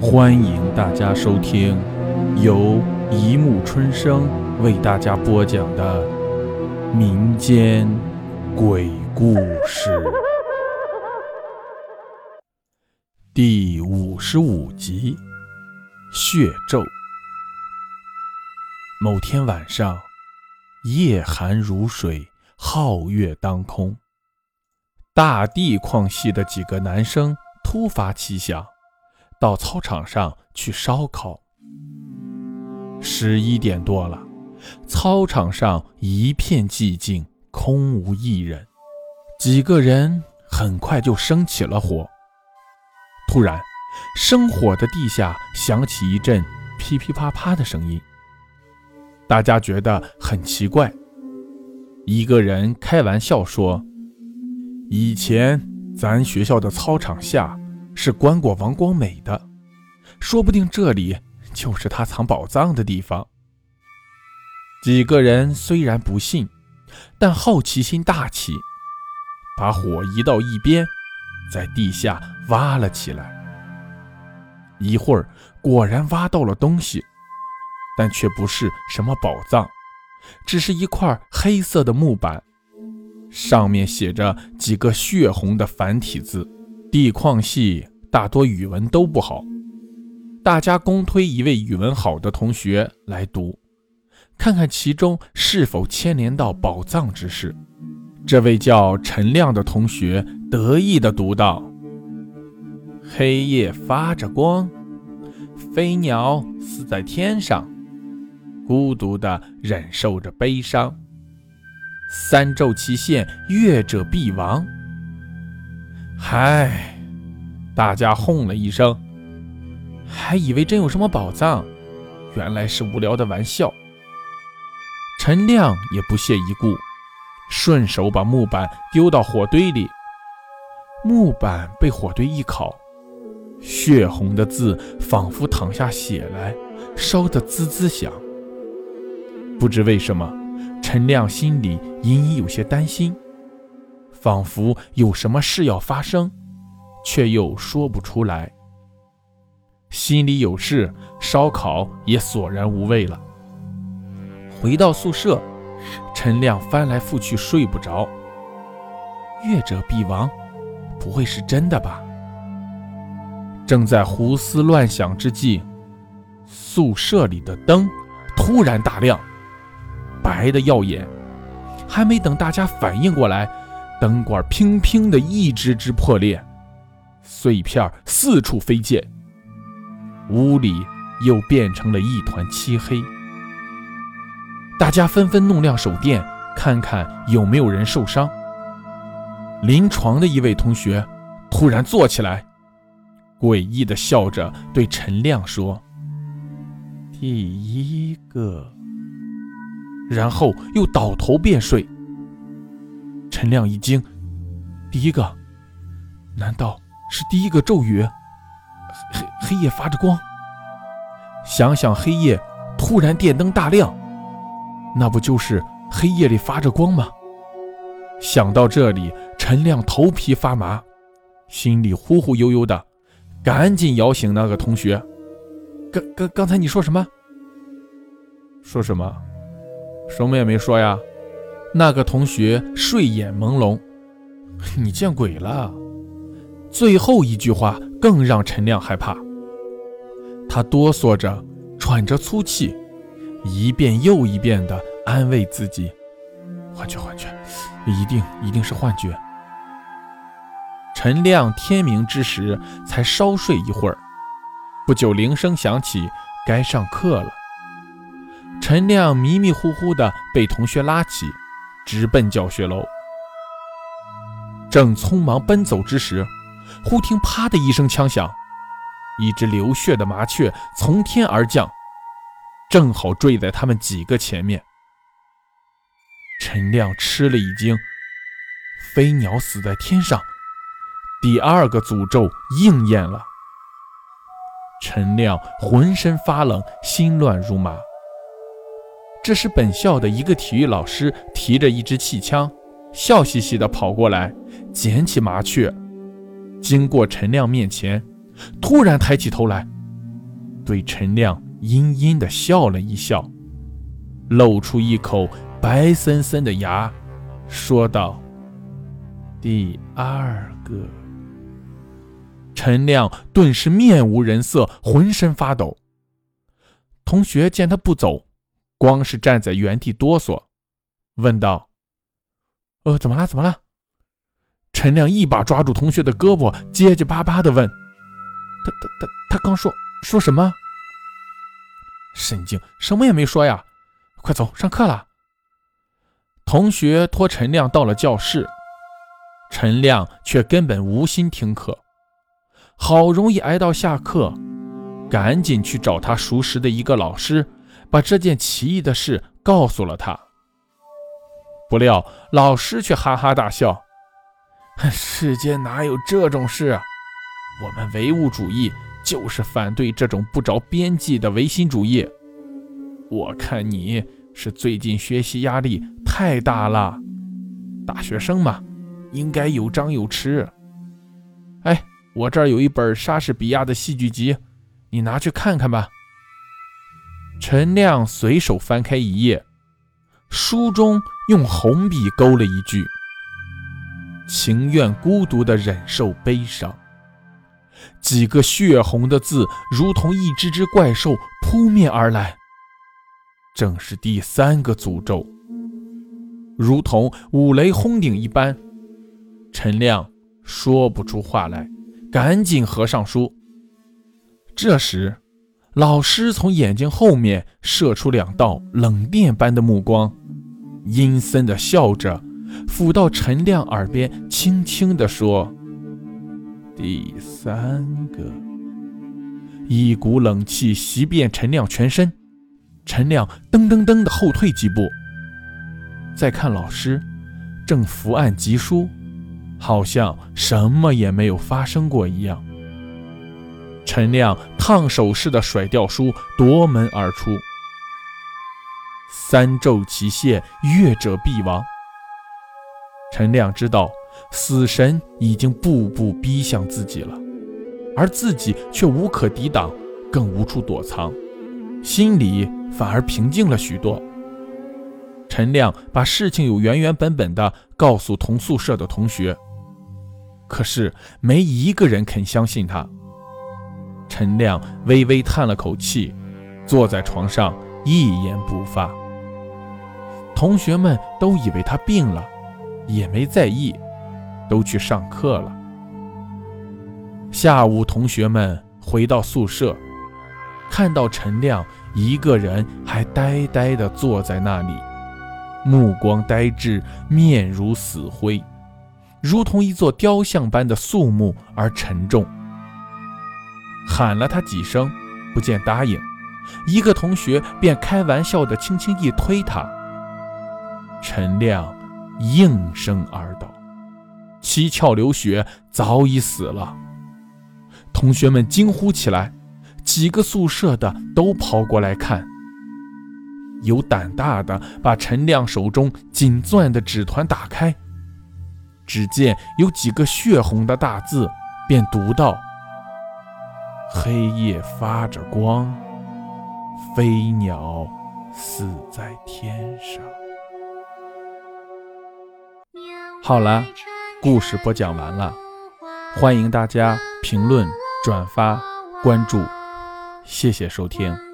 欢迎大家收听由一木春生为大家播讲的民间鬼故事第五十五集《血咒》。某天晚上，夜寒如水，皓月当空，大地矿系的几个男生突发奇想。到操场上去烧烤。十一点多了，操场上一片寂静，空无一人。几个人很快就生起了火。突然，生火的地下响起一阵噼噼啪啪的声音。大家觉得很奇怪。一个人开玩笑说：“以前咱学校的操场下……”是关过王光美的，说不定这里就是他藏宝藏的地方。几个人虽然不信，但好奇心大起，把火移到一边，在地下挖了起来。一会儿，果然挖到了东西，但却不是什么宝藏，只是一块黑色的木板，上面写着几个血红的繁体字。地矿系大多语文都不好，大家公推一位语文好的同学来读，看看其中是否牵连到宝藏之事。这位叫陈亮的同学得意地读道：“黑夜发着光，飞鸟死在天上，孤独地忍受着悲伤。三昼其现，越者必亡。”嗨，大家哄了一声，还以为真有什么宝藏，原来是无聊的玩笑。陈亮也不屑一顾，顺手把木板丢到火堆里。木板被火堆一烤，血红的字仿佛淌下血来，烧得滋滋响。不知为什么，陈亮心里隐隐有些担心。仿佛有什么事要发生，却又说不出来。心里有事，烧烤也索然无味了。回到宿舍，陈亮翻来覆去睡不着。越者必亡，不会是真的吧？正在胡思乱想之际，宿舍里的灯突然大亮，白的耀眼。还没等大家反应过来。灯管乒乒的一只只破裂，碎片四处飞溅，屋里又变成了一团漆黑。大家纷纷弄亮手电，看看有没有人受伤。临床的一位同学突然坐起来，诡异的笑着对陈亮说：“第一个。”然后又倒头便睡。陈亮一惊，第一个，难道是第一个咒语？黑黑夜发着光。想想黑夜，突然电灯大亮，那不就是黑夜里发着光吗？想到这里，陈亮头皮发麻，心里忽忽悠悠的，赶紧摇醒那个同学。刚刚刚才你说什么？说什么？什么也没说呀。那个同学睡眼朦胧，你见鬼了！最后一句话更让陈亮害怕，他哆嗦着，喘着粗气，一遍又一遍地安慰自己：“幻觉，幻觉，一定一定是幻觉。”陈亮天明之时才稍睡一会儿，不久铃声响起，该上课了。陈亮迷迷糊糊地被同学拉起。直奔教学楼，正匆忙奔走之时，忽听“啪”的一声枪响，一只流血的麻雀从天而降，正好坠在他们几个前面。陈亮吃了一惊，飞鸟死在天上，第二个诅咒应验了。陈亮浑身发冷，心乱如麻。这时，本校的一个体育老师提着一支气枪，笑嘻嘻地跑过来，捡起麻雀，经过陈亮面前，突然抬起头来，对陈亮阴阴的笑了一笑，露出一口白森森的牙，说道：“第二个。”陈亮顿时面无人色，浑身发抖。同学见他不走，光是站在原地哆嗦，问道：“呃，怎么了？怎么了？”陈亮一把抓住同学的胳膊，结结巴巴的问：“他他他他刚说说什么？神经，什么也没说呀！快走，上课了。”同学拖陈亮到了教室，陈亮却根本无心听课。好容易挨到下课，赶紧去找他熟识的一个老师，把这件奇异的事告诉了他。不料老师却哈哈大笑。世间哪有这种事？我们唯物主义就是反对这种不着边际的唯心主义。我看你是最近学习压力太大了，大学生嘛，应该有张有弛。哎，我这儿有一本莎士比亚的戏剧集，你拿去看看吧。陈亮随手翻开一页，书中用红笔勾了一句。情愿孤独地忍受悲伤。几个血红的字，如同一只只怪兽扑面而来。正是第三个诅咒，如同五雷轰顶一般。陈亮说不出话来，赶紧合上书。这时，老师从眼睛后面射出两道冷电般的目光，阴森地笑着。抚到陈亮耳边，轻轻地说：“第三个。”一股冷气袭遍陈亮全身，陈亮噔噔噔地后退几步。再看老师，正伏案疾书，好像什么也没有发生过一样。陈亮烫手似的甩掉书，夺门而出。三咒齐泄，越者必亡。陈亮知道死神已经步步逼向自己了，而自己却无可抵挡，更无处躲藏，心里反而平静了许多。陈亮把事情有原原本本的告诉同宿舍的同学，可是没一个人肯相信他。陈亮微微叹了口气，坐在床上一言不发。同学们都以为他病了。也没在意，都去上课了。下午，同学们回到宿舍，看到陈亮一个人还呆呆地坐在那里，目光呆滞，面如死灰，如同一座雕像般的肃穆而沉重。喊了他几声，不见答应，一个同学便开玩笑地轻轻一推他，陈亮。应声而倒，七窍流血，早已死了。同学们惊呼起来，几个宿舍的都跑过来看。有胆大的把陈亮手中紧攥的纸团打开，只见有几个血红的大字，便读道：“黑夜发着光，飞鸟死在天上。”好了，故事播讲完了，欢迎大家评论、转发、关注，谢谢收听。